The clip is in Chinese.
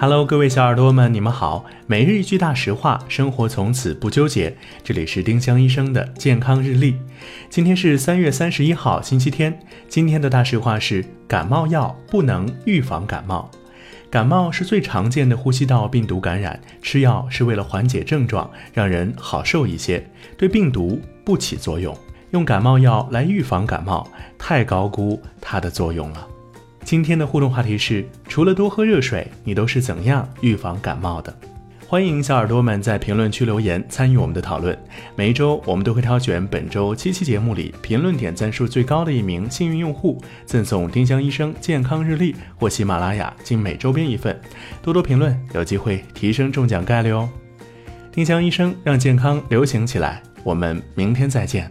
Hello，各位小耳朵们，你们好。每日一句大实话，生活从此不纠结。这里是丁香医生的健康日历。今天是三月三十一号，星期天。今天的大实话是：感冒药不能预防感冒。感冒是最常见的呼吸道病毒感染，吃药是为了缓解症状，让人好受一些，对病毒不起作用。用感冒药来预防感冒，太高估它的作用了。今天的互动话题是：除了多喝热水，你都是怎样预防感冒的？欢迎小耳朵们在评论区留言参与我们的讨论。每一周我们都会挑选本周七期节目里评论点赞数最高的一名幸运用户，赠送丁香医生健康日历或喜马拉雅精美周边一份。多多评论，有机会提升中奖概率哦！丁香医生让健康流行起来，我们明天再见。